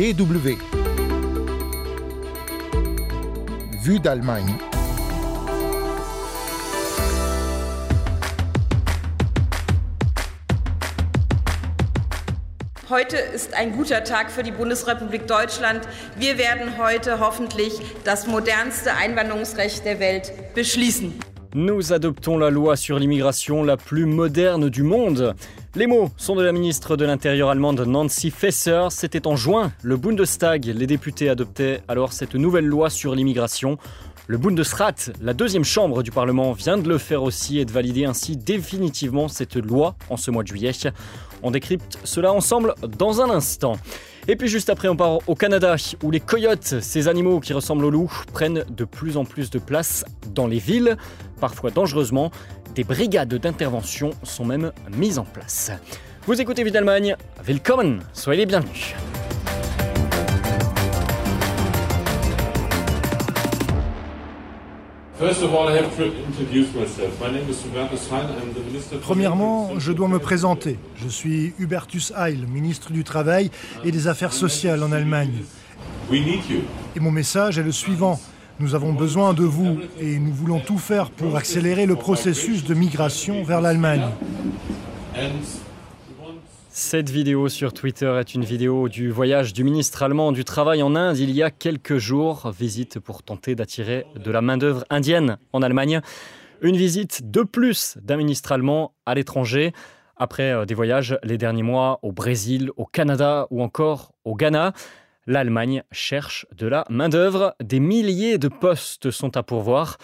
DW. Vue d'Allemagne. Heute ist ein guter Tag für die Bundesrepublik Deutschland. Wir werden heute hoffentlich das modernste Einwanderungsrecht der Welt beschließen. Nous adoptons la loi sur l'immigration la plus moderne du monde. Les mots sont de la ministre de l'Intérieur allemande Nancy Faeser. C'était en juin. Le Bundestag, les députés adoptaient alors cette nouvelle loi sur l'immigration. Le Bundesrat, la deuxième chambre du Parlement, vient de le faire aussi et de valider ainsi définitivement cette loi en ce mois de juillet. On décrypte cela ensemble dans un instant. Et puis juste après, on part au Canada, où les coyotes, ces animaux qui ressemblent aux loups, prennent de plus en plus de place dans les villes, parfois dangereusement. Des brigades d'intervention sont même mises en place. Vous écoutez Vite Allemagne, willkommen, soyez les bienvenus. Premièrement, je dois me présenter. Je suis Hubertus Heil, ministre du Travail et des Affaires sociales en Allemagne. Et mon message est le suivant. Nous avons besoin de vous et nous voulons tout faire pour accélérer le processus de migration vers l'Allemagne. Cette vidéo sur Twitter est une vidéo du voyage du ministre allemand du Travail en Inde il y a quelques jours. Visite pour tenter d'attirer de la main-d'œuvre indienne en Allemagne. Une visite de plus d'un ministre allemand à l'étranger. Après euh, des voyages les derniers mois au Brésil, au Canada ou encore au Ghana, l'Allemagne cherche de la main-d'œuvre. Des milliers de postes sont à pourvoir.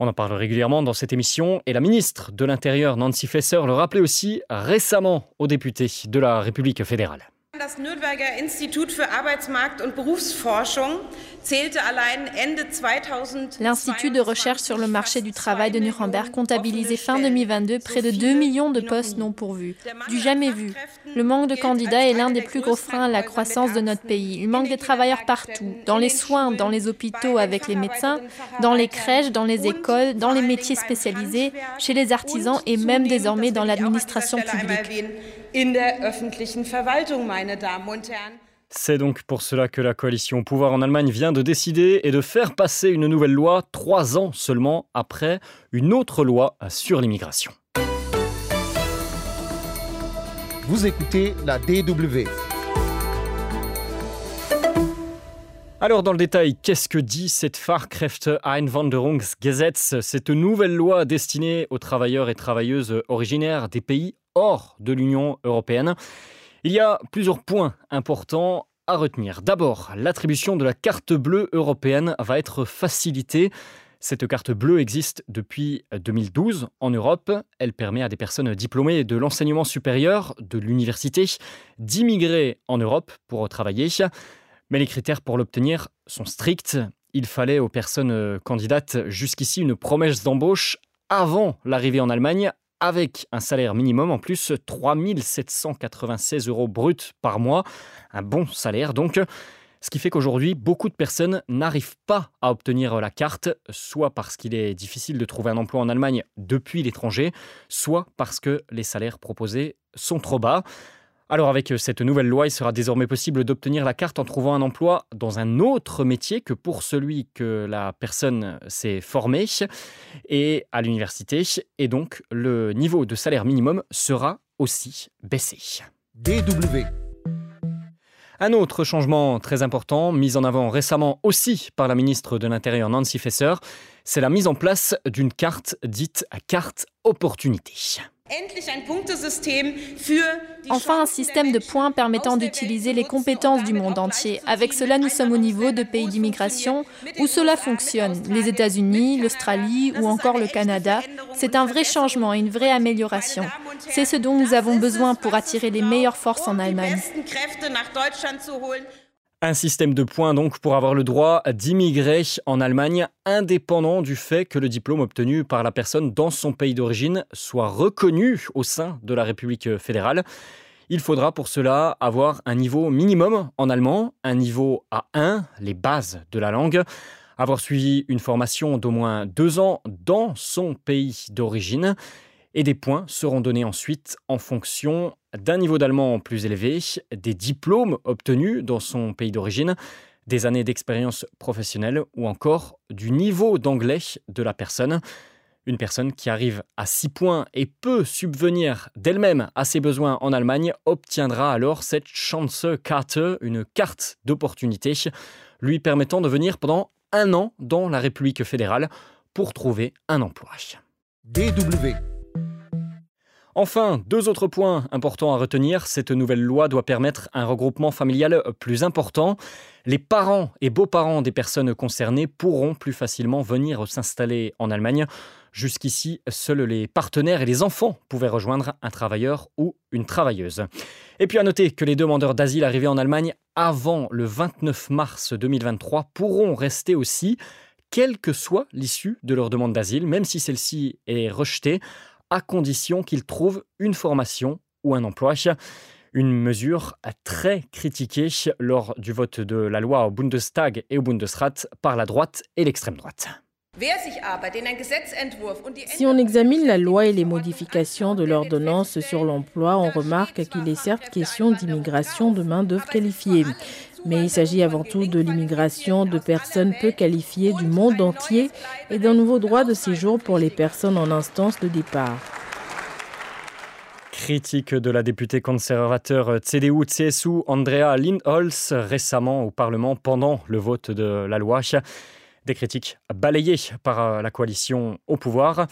On en parle régulièrement dans cette émission et la ministre de l'Intérieur, Nancy Faeser, le rappelait aussi récemment aux députés de la République fédérale. Das Nürnberger Institut für Arbeitsmarkt und Berufsforschung zählte allein Ende 2000. L'Institut de recherche sur le marché du travail de Nuremberg comptabilisait fin 2022 près de 2 millions de postes non pourvus. Du jamais vu. Le manque de candidats est l'un des plus gros freins à la croissance de notre pays. Il manque des travailleurs partout, dans les soins, dans les hôpitaux avec les médecins, dans les crèches, dans les écoles, dans les métiers spécialisés, chez les artisans et même désormais dans l'administration publique. In der öffentlichen Verwaltung, meine Damen und Herren. C'est donc pour cela que la coalition au pouvoir en Allemagne vient de décider et de faire passer une nouvelle loi trois ans seulement après une autre loi sur l'immigration. Vous écoutez la DW. Alors dans le détail, qu'est-ce que dit cette Fahrkräfte Einwanderungsgesetz, cette nouvelle loi destinée aux travailleurs et travailleuses originaires des pays hors de l'Union européenne Il y a plusieurs points importants à retenir. D'abord, l'attribution de la carte bleue européenne va être facilitée. Cette carte bleue existe depuis 2012 en Europe. Elle permet à des personnes diplômées de l'enseignement supérieur, de l'université, d'immigrer en Europe pour travailler. Mais les critères pour l'obtenir sont stricts. Il fallait aux personnes candidates jusqu'ici une promesse d'embauche avant l'arrivée en Allemagne avec un salaire minimum en plus 3 796 euros bruts par mois. Un bon salaire donc. Ce qui fait qu'aujourd'hui, beaucoup de personnes n'arrivent pas à obtenir la carte, soit parce qu'il est difficile de trouver un emploi en Allemagne depuis l'étranger, soit parce que les salaires proposés sont trop bas. Alors avec cette nouvelle loi, il sera désormais possible d'obtenir la carte en trouvant un emploi dans un autre métier que pour celui que la personne s'est formée et à l'université. Et donc le niveau de salaire minimum sera aussi baissé. DW. Un autre changement très important, mis en avant récemment aussi par la ministre de l'Intérieur Nancy Faeser, c'est la mise en place d'une carte dite carte opportunité. Enfin, un système de points permettant d'utiliser les compétences du monde entier. Avec cela, nous sommes au niveau de pays d'immigration où cela fonctionne. Les États-Unis, l'Australie ou encore le Canada. C'est un vrai changement et une vraie amélioration. C'est ce dont nous avons besoin pour attirer les meilleures forces en Allemagne. Un système de points donc pour avoir le droit d'immigrer en Allemagne indépendant du fait que le diplôme obtenu par la personne dans son pays d'origine soit reconnu au sein de la République fédérale. Il faudra pour cela avoir un niveau minimum en allemand, un niveau A1, les bases de la langue, avoir suivi une formation d'au moins deux ans dans son pays d'origine Et des points seront donnés ensuite en fonction d'un niveau d'allemand plus élevé, des diplômes obtenus dans son pays d'origine, des années d'expérience professionnelle ou encore du niveau d'anglais de la personne. Une personne qui arrive à 6 points et peut subvenir d'elle-même à ses besoins en Allemagne obtiendra alors cette Chance-Karte, une carte d'opportunité, lui permettant de venir pendant un an dans la République fédérale pour trouver un emploi. DW Enfin, deux autres points importants à retenir. Cette nouvelle loi doit permettre un regroupement familial plus important. Les parents et beaux-parents des personnes concernées pourront plus facilement venir s'installer en Allemagne. Jusqu'ici, seuls les partenaires et les enfants pouvaient rejoindre un travailleur ou une travailleuse. Et puis à noter que les demandeurs d'asile arrivés en Allemagne avant le 29 mars 2023 pourront rester aussi, quelle que soit l'issue de leur demande d'asile, même si celle-ci est rejetée, à condition qu'ils trouvent une formation ou un emploi. Une mesure très critiquée lors du vote de la loi au Bundestag et au Bundesrat par la droite et l'extrême droite. Si on examine la loi et les modifications de l'ordonnance sur l'emploi, on remarque qu'il est certes question d'immigration de main-d'œuvre qualifiée. Mais il s'agit avant tout de l'immigration de personnes peu qualifiées du monde entier et d'un nouveau droit de séjour pour les personnes en instance de départ. Critique de la députée conservateur CDU-CSU Andrea Lindholz récemment au Parlement pendant le vote de la loi. Des critiques balayées par la coalition au pouvoir.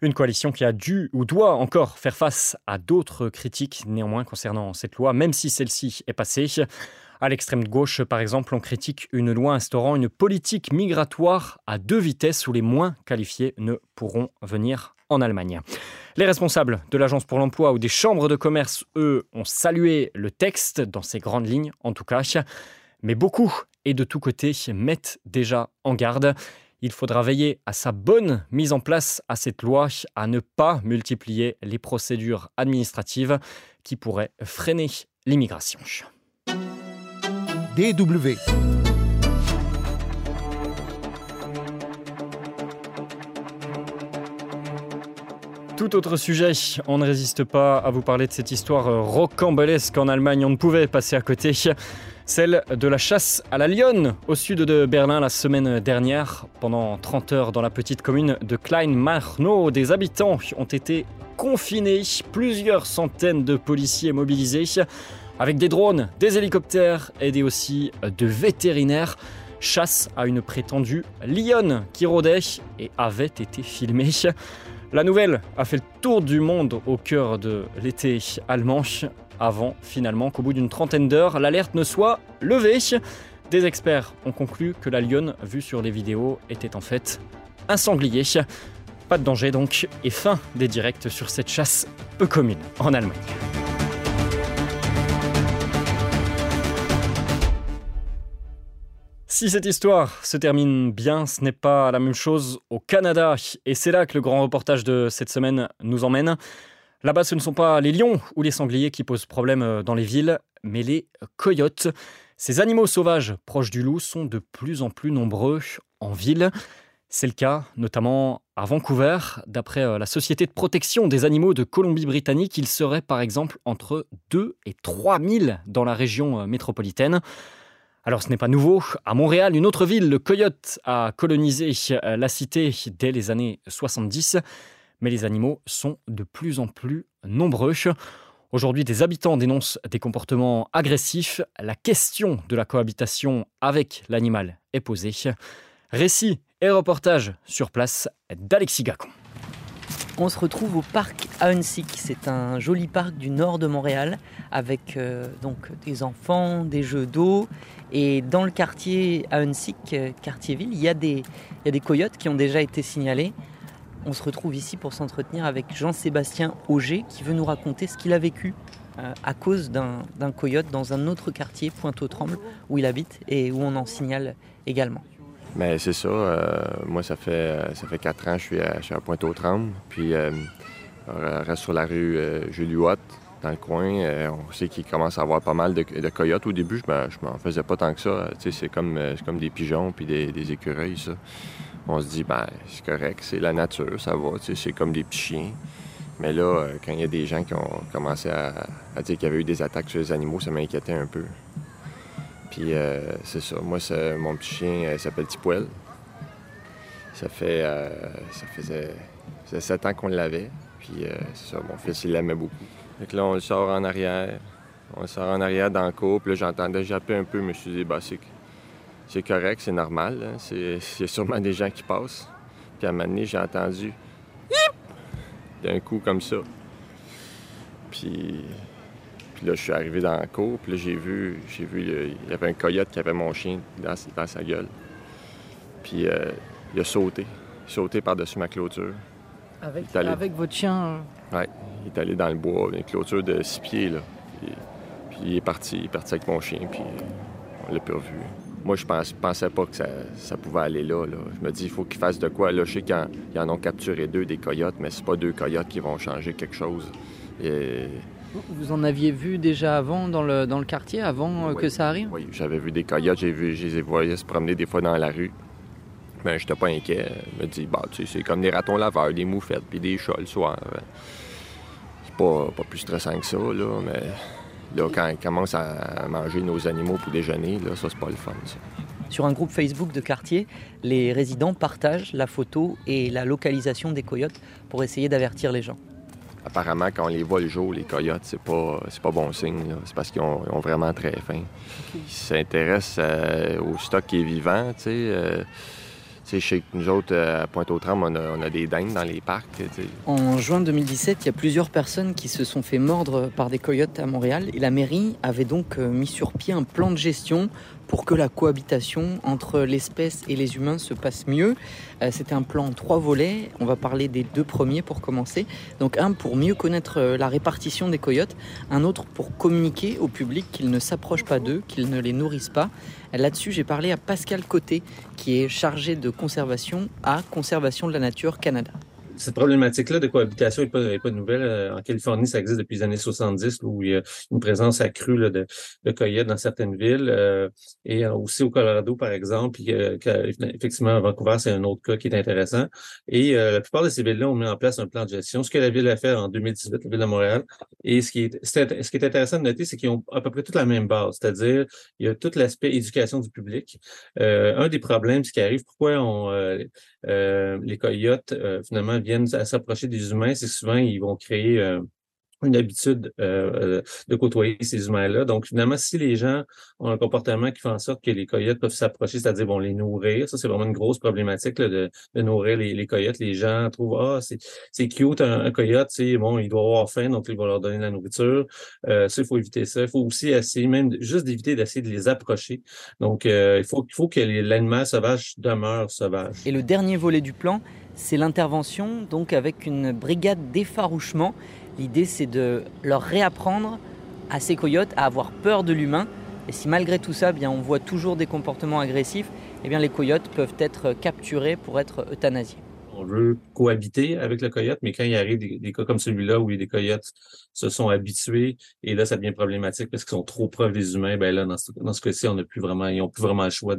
Une coalition qui a dû ou doit encore faire face à d'autres critiques néanmoins concernant cette loi, même si celle-ci est passée. À l'extrême gauche, par exemple, on critique une loi instaurant une politique migratoire à deux vitesses où les moins qualifiés ne pourront venir en Allemagne. Les responsables de l'Agence pour l'emploi ou des chambres de commerce, eux, ont salué le texte, dans ses grandes lignes en tout cas. Mais beaucoup et de tous côtés mettent déjà en garde. Il faudra veiller à sa bonne mise en place à cette loi, à ne pas multiplier les procédures administratives qui pourraient freiner l'immigration. Tout autre sujet, on ne résiste pas à vous parler de cette histoire rocambolesque en Allemagne, on ne pouvait passer à côté. Celle de la chasse à la lionne au sud de Berlin la semaine dernière. Pendant 30 heures dans la petite commune de Kleinmachnow, des habitants ont été confinés, plusieurs centaines de policiers mobilisés, avec des drones, des hélicoptères des aussi de vétérinaires. Chasse à une prétendue lionne qui rôdait et avait été filmée. La nouvelle a fait le tour du monde au cœur de l'été allemand avant finalement qu'au bout d'une trentaine d'heures, l'alerte ne soit levée. Des experts ont conclu que la lionne vue sur les vidéos était en fait un sanglier. Pas de danger donc, et fin des directs sur cette chasse peu commune en Allemagne. Si cette histoire se termine bien, ce n'est pas la même chose au Canada, et c'est là que le grand reportage de cette semaine nous emmène. Là-bas, ce ne sont pas les lions ou les sangliers qui posent problème dans les villes, mais les coyotes. Ces animaux sauvages proches du loup sont de plus en plus nombreux en ville. C'est le cas notamment à Vancouver. D'après euh, la Société de protection des animaux de Colombie-Britannique, il serait par exemple entre 2 et 3 000 dans la région euh, métropolitaine. Alors ce n'est pas nouveau. À Montréal, une autre ville, le coyote, a colonisé la cité dès les années 70 mais les animaux sont de plus en plus nombreux. Aujourd'hui, des habitants dénoncent des comportements agressifs. La question de la cohabitation avec l'animal est posée. Récit et reportage sur place d'Alexis Gacon. On se retrouve au parc Aensik. C'est un joli parc du nord de Montréal avec euh, donc des enfants, des jeux d'eau. Et dans le quartier Aensik, euh, quartier-ville, il, y a des, il y a des coyotes qui ont déjà été signalés. On se retrouve ici pour s'entretenir avec Jean-Sébastien Auger qui veut nous raconter ce qu'il a vécu euh, à cause d'un coyote dans un autre quartier, Pointe-aux-Trembles, où il habite et où on en signale également. Mais c'est ça. Euh, moi, ça fait, ça fait quatre ans que je suis à, Pointe-aux-Trembles. Puis, euh, on reste sur la rue Julie dans le coin. on sait qu'il commence à avoir pas mal de, coyotes. Au début, je m'en faisais pas tant que ça. C'est comme, comme des pigeons puis des, des écureuils, ça on se dit, ben, c'est correct, c'est la nature, ça va, c'est comme des petits chiens. Mais là, quand il y a des gens qui ont commencé à, dire qu'il y avait eu des attaques sur les animaux, ça m'inquiétait un peu. Puis c'est ça. Moi, mon petit chien s'appelle Tipoel. Ça fait. ça faisait, sept ans qu'on l'avait. Puis c'est ça, mon fils, il l'aimait beaucoup. Fait là, on le sort en arrière. On le sort en arrière dans le cours. Puis là, j'entendais japper un peu. Je me suis dit, bah, c'est, correct, c'est normal. Hein. C'est, sûrement des gens qui passent. Puis à un moment donné, j'ai entendu d'un coup comme ça. Puis, puis là, je suis arrivé dans la cour. Puis là, j'ai vu, j'ai vu, il y avait un coyote qui avait mon chien dans, sa gueule. Puis euh, il a sauté. Il a sauté par-dessus ma clôture. Avec, avec votre chien? Oui, il est allé dans le bois, une clôture de six pieds, là. Puis, il est parti, il est parti avec mon chien, puis on l'a plus revu. Moi, je pense, pensais pas que ça, pouvait aller là, Je me dis, il faut qu'il fasse de quoi. Là, je sais qu'ils en, ont capturé deux, des coyotes, mais c'est pas deux coyotes qui vont changer quelque chose. Vous en aviez vu déjà avant dans le, dans le quartier, avant euh, que ça arrive? Oui, j'avais vu des coyotes, j'ai vu, je les voyais se promener des fois dans la rue. Mais ben, j'étais pas inquiet. Je me dis, bah, tu sais, c'est comme des ratons laveurs, des moufettes, puis des chats le soir pas, pas plus stressant que ça, là, mais là, quand ils commencent à manger nos animaux pour déjeuner, là, ça, c'est pas le fun, ça. Sur un groupe Facebook de quartier, les résidents partagent la photo et la localisation des coyotes pour essayer d'avertir les gens. Apparemment, quand on les voit le jour, les coyotes, c'est pas, c'est pas bon signe. C'est parce qu'ils ont, vraiment très faim. Ils s'intéressent euh, au stock qui est vivant, tu sais. Euh, chez nous autres, à Pointe-aux-Trembles, on a, des dingues dans les parcs. En juin 2017, il y a plusieurs personnes qui se sont fait mordre par des coyotes à Montréal. Et la mairie avait donc euh, mis sur pied un plan de gestion pour que la cohabitation entre l'espèce et les humains se passe mieux. Euh, c'était un plan en trois volets. On va parler des deux premiers pour commencer. Donc un pour mieux connaître euh, la répartition des coyotes, un autre pour communiquer au public qu'ils ne s'approchent pas d'eux, qu'ils ne les nourrissent pas. Là-dessus, j'ai parlé à Pascal Côté, qui est chargé de conservation à Conservation de la Nature Canada cette problématique-là de cohabitation n'est pas, pas nouvelle. Euh, en Californie, ça existe depuis les années 70, où il y a une présence accrue de, coyotes dans certaines villes. Euh, et aussi au Colorado, par exemple, effectivement, à Vancouver, c'est un autre cas qui est intéressant. Et euh, la plupart de ces villes-là ont mis en place un plan de gestion, ce que la ville a fait en 2018, la ville de Montréal. Et ce qui est, intéressant de noter, c'est qu'ils ont à peu près toute la même base, c'est-à-dire il y a tout l'aspect éducation du public. un des problèmes, qui arrive, pourquoi les coyotes, finalement, viennent à s'approcher des humains, c'est souvent ils vont créer euh, une habitude euh, de côtoyer ces humains-là. Donc, finalement, si les gens ont un comportement qui fait en sorte que les coyotes peuvent s'approcher, c'est-à-dire vont les nourrir, ça, c'est vraiment une grosse problématique de, nourrir les, coyotes. Les gens trouvent, ah, c'est cute, un, coyote, c'est bon, il doit avoir faim, donc ils vont leur donner de la nourriture. Euh, ça, il faut éviter ça. Il faut aussi essayer, même juste d'éviter d'essayer de les approcher. Donc, il, faut, il faut que l'animal sauvage demeure sauvage. Et le dernier volet du plan, c'est l'intervention donc avec une brigade d'effarouchement. L'idée c'est de leur réapprendre à ces coyotes à avoir peur de l'humain. Et si malgré tout ça, bien, on voit toujours des comportements agressifs, eh bien, les coyotes peuvent être capturés pour être euthanasiés on veut cohabiter avec le coyote, mais quand il arrive des, cas comme celui-là où les coyotes se sont habitués et là, ça devient problématique parce qu'ils sont trop proches des humains, ben là, dans ce, cas-ci, on n'a plus vraiment, ils n'ont plus vraiment le choix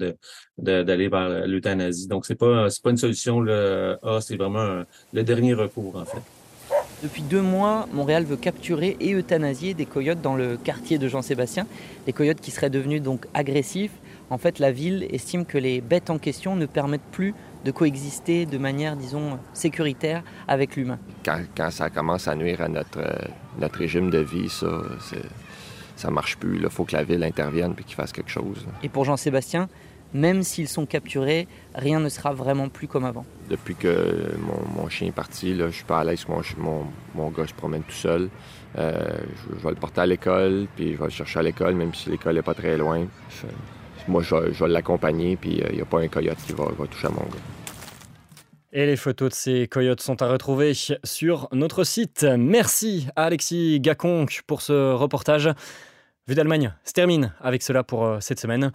d'aller vers l'euthanasie. Donc, c'est pas, pas une solution, le A, c'est vraiment le dernier recours, en fait. Depuis deux mois, Montréal veut capturer et euthanasier des coyotes dans le quartier de Jean-Sébastien. Des coyotes qui seraient devenus donc agressifs. En fait, la ville estime que les bêtes en question ne permettent plus de coexister de manière, disons, sécuritaire avec l'humain. Quand, ça commence à nuire à notre, euh, notre régime de vie, ça, ça marche plus. Il faut que la ville intervienne et qu'il fasse quelque chose. Et pour Jean-Sébastien, même s'ils sont capturés, rien ne sera vraiment plus comme avant. Depuis que mon, chien est parti, là, je suis pas à l'aise que mon, mon, gars se promène tout seul. Euh, je, vais le porter à l'école, puis je vais le chercher à l'école, même si l'école n'est pas très loin moi, je, vais l'accompagner, puis il euh, n'y a pas un coyote qui va, toucher à mon gars. Et les photos de ces coyotes sont à retrouver sur notre site. Merci à Alexis Gaconque pour ce reportage. Vue d'Allemagne se termine avec cela pour euh, cette semaine.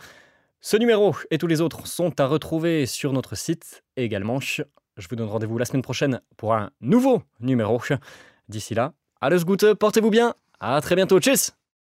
Ce numéro et tous les autres sont à retrouver sur notre site également. Je vous donne rendez-vous la semaine prochaine pour un nouveau numéro. D'ici là, alles Gute, portez-vous bien. À très bientôt. Tchuss